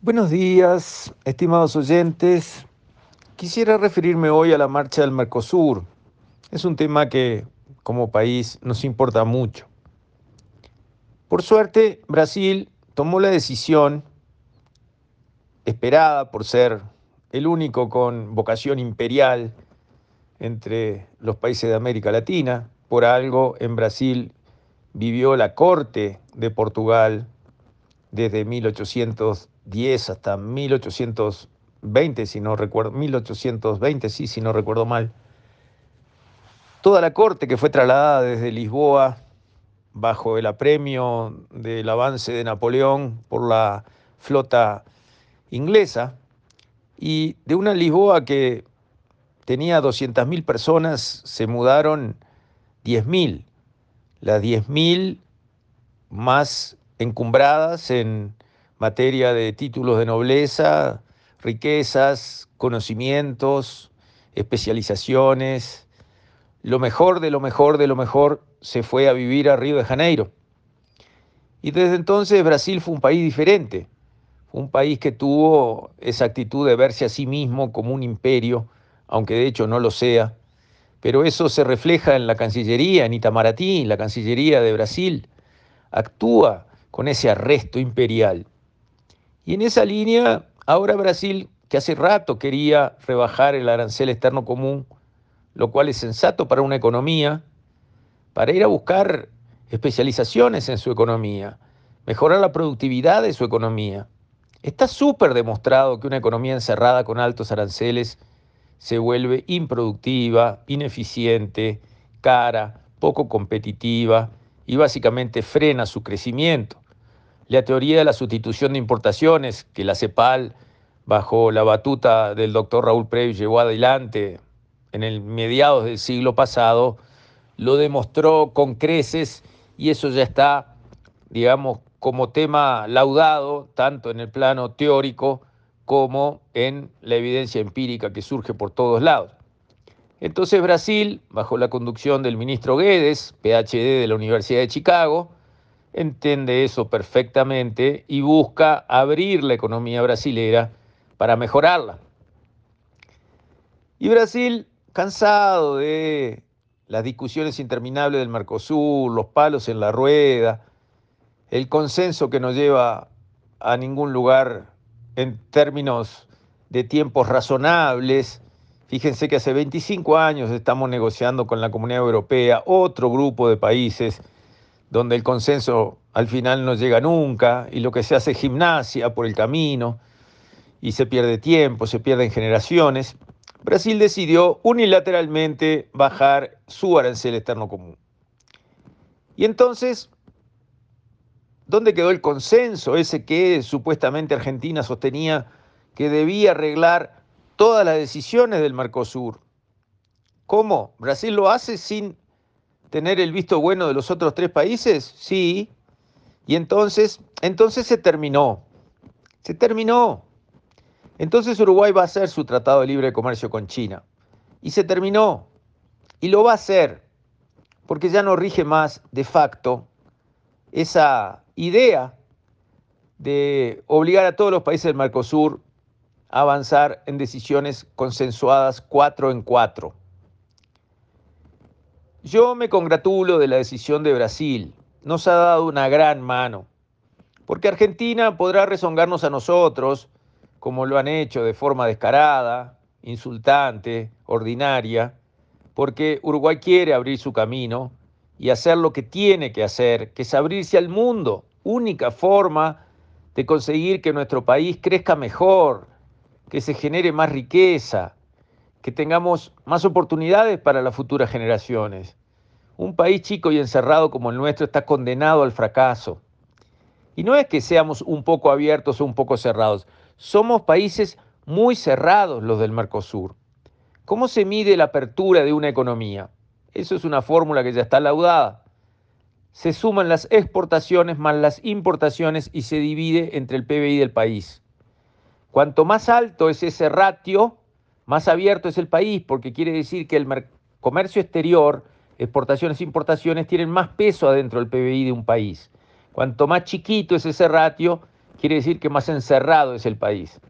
Buenos días, estimados oyentes. Quisiera referirme hoy a la marcha del Mercosur. Es un tema que como país nos importa mucho. Por suerte, Brasil tomó la decisión esperada por ser el único con vocación imperial entre los países de América Latina. Por algo en Brasil vivió la corte de Portugal desde 1810 hasta 1820, si no recuerdo, 1820, sí, si no recuerdo mal. Toda la corte que fue trasladada desde Lisboa bajo el apremio del avance de Napoleón por la flota inglesa y de una Lisboa que tenía 200.000 personas, se mudaron 10.000. Las 10.000 más encumbradas en materia de títulos de nobleza, riquezas, conocimientos, especializaciones. Lo mejor de lo mejor de lo mejor se fue a vivir a Río de Janeiro. Y desde entonces Brasil fue un país diferente, un país que tuvo esa actitud de verse a sí mismo como un imperio, aunque de hecho no lo sea, pero eso se refleja en la Cancillería, en Itamaraty, la Cancillería de Brasil, actúa con ese arresto imperial. Y en esa línea, ahora Brasil, que hace rato quería rebajar el arancel externo común, lo cual es sensato para una economía, para ir a buscar especializaciones en su economía, mejorar la productividad de su economía. Está súper demostrado que una economía encerrada con altos aranceles se vuelve improductiva, ineficiente, cara, poco competitiva y básicamente frena su crecimiento. La teoría de la sustitución de importaciones que la CEPAL, bajo la batuta del doctor Raúl Previs, llevó adelante en el mediados del siglo pasado, lo demostró con creces y eso ya está, digamos, como tema laudado, tanto en el plano teórico como en la evidencia empírica que surge por todos lados. Entonces Brasil, bajo la conducción del ministro Guedes, PhD de la Universidad de Chicago, entiende eso perfectamente y busca abrir la economía brasilera para mejorarla. Y Brasil, cansado de las discusiones interminables del Mercosur, los palos en la rueda, el consenso que no lleva a ningún lugar en términos de tiempos razonables. Fíjense que hace 25 años estamos negociando con la Comunidad Europea, otro grupo de países donde el consenso al final no llega nunca y lo que se hace es gimnasia por el camino y se pierde tiempo, se pierden generaciones. Brasil decidió unilateralmente bajar su arancel externo común. Y entonces, ¿dónde quedó el consenso ese que supuestamente Argentina sostenía que debía arreglar todas las decisiones del Mercosur? ¿Cómo? ¿Brasil lo hace sin tener el visto bueno de los otros tres países? Sí. Y entonces, entonces se terminó. Se terminó. Entonces Uruguay va a hacer su tratado de libre comercio con China. Y se terminó. Y lo va a hacer porque ya no rige más de facto esa idea de obligar a todos los países del Mercosur a avanzar en decisiones consensuadas cuatro en cuatro. Yo me congratulo de la decisión de Brasil. Nos ha dado una gran mano. Porque Argentina podrá rezongarnos a nosotros, como lo han hecho de forma descarada, insultante, ordinaria, porque Uruguay quiere abrir su camino y hacer lo que tiene que hacer, que es abrirse al mundo, única forma de conseguir que nuestro país crezca mejor, que se genere más riqueza, que tengamos más oportunidades para las futuras generaciones. Un país chico y encerrado como el nuestro está condenado al fracaso. Y no es que seamos un poco abiertos o un poco cerrados, somos países muy cerrados los del Mercosur. ¿Cómo se mide la apertura de una economía? Eso es una fórmula que ya está laudada. Se suman las exportaciones más las importaciones y se divide entre el PBI del país. Cuanto más alto es ese ratio, más abierto es el país, porque quiere decir que el comercio exterior, exportaciones e importaciones, tienen más peso adentro del PBI de un país. Cuanto más chiquito es ese ratio, quiere decir que más encerrado es el país.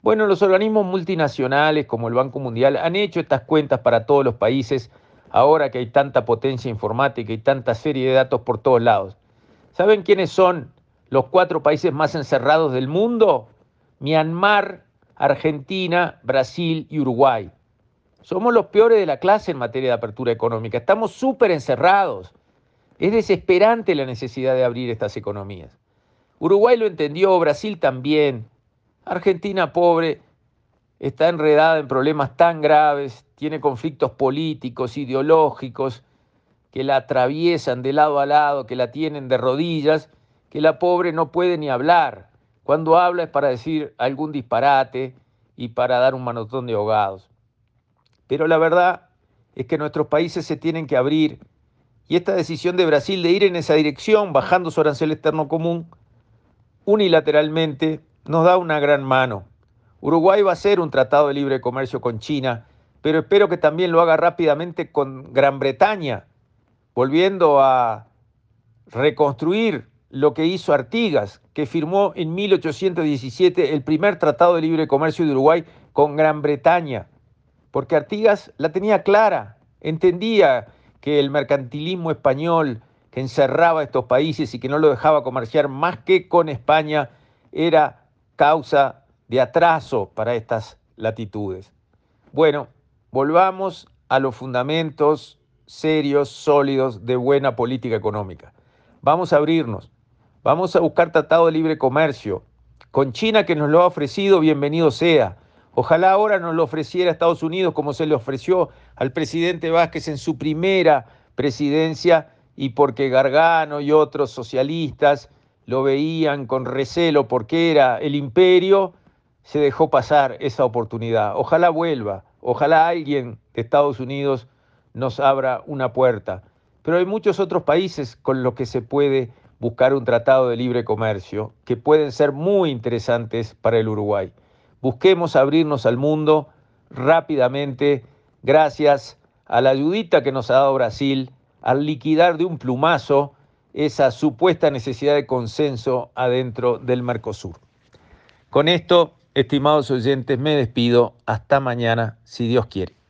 Bueno, los organismos multinacionales como el Banco Mundial han hecho estas cuentas para todos los países ahora que hay tanta potencia informática y tanta serie de datos por todos lados. ¿Saben quiénes son los cuatro países más encerrados del mundo? Myanmar, Argentina, Brasil y Uruguay. Somos los peores de la clase en materia de apertura económica. Estamos súper encerrados. Es desesperante la necesidad de abrir estas economías. Uruguay lo entendió, Brasil también. Argentina pobre está enredada en problemas tan graves, tiene conflictos políticos, ideológicos, que la atraviesan de lado a lado, que la tienen de rodillas, que la pobre no puede ni hablar. Cuando habla es para decir algún disparate y para dar un manotón de ahogados. Pero la verdad es que nuestros países se tienen que abrir y esta decisión de Brasil de ir en esa dirección, bajando su arancel externo común, unilateralmente, nos da una gran mano. Uruguay va a hacer un tratado de libre comercio con China, pero espero que también lo haga rápidamente con Gran Bretaña, volviendo a reconstruir lo que hizo Artigas, que firmó en 1817 el primer tratado de libre comercio de Uruguay con Gran Bretaña, porque Artigas la tenía clara, entendía que el mercantilismo español que encerraba estos países y que no lo dejaba comerciar más que con España era causa de atraso para estas latitudes. Bueno, volvamos a los fundamentos serios, sólidos de buena política económica. Vamos a abrirnos, vamos a buscar tratado de libre comercio. Con China que nos lo ha ofrecido, bienvenido sea. Ojalá ahora nos lo ofreciera Estados Unidos como se le ofreció al presidente Vázquez en su primera presidencia y porque Gargano y otros socialistas lo veían con recelo porque era el imperio, se dejó pasar esa oportunidad. Ojalá vuelva, ojalá alguien de Estados Unidos nos abra una puerta. Pero hay muchos otros países con los que se puede buscar un tratado de libre comercio que pueden ser muy interesantes para el Uruguay. Busquemos abrirnos al mundo rápidamente gracias a la ayudita que nos ha dado Brasil al liquidar de un plumazo esa supuesta necesidad de consenso adentro del Mercosur. Con esto, estimados oyentes, me despido. Hasta mañana, si Dios quiere.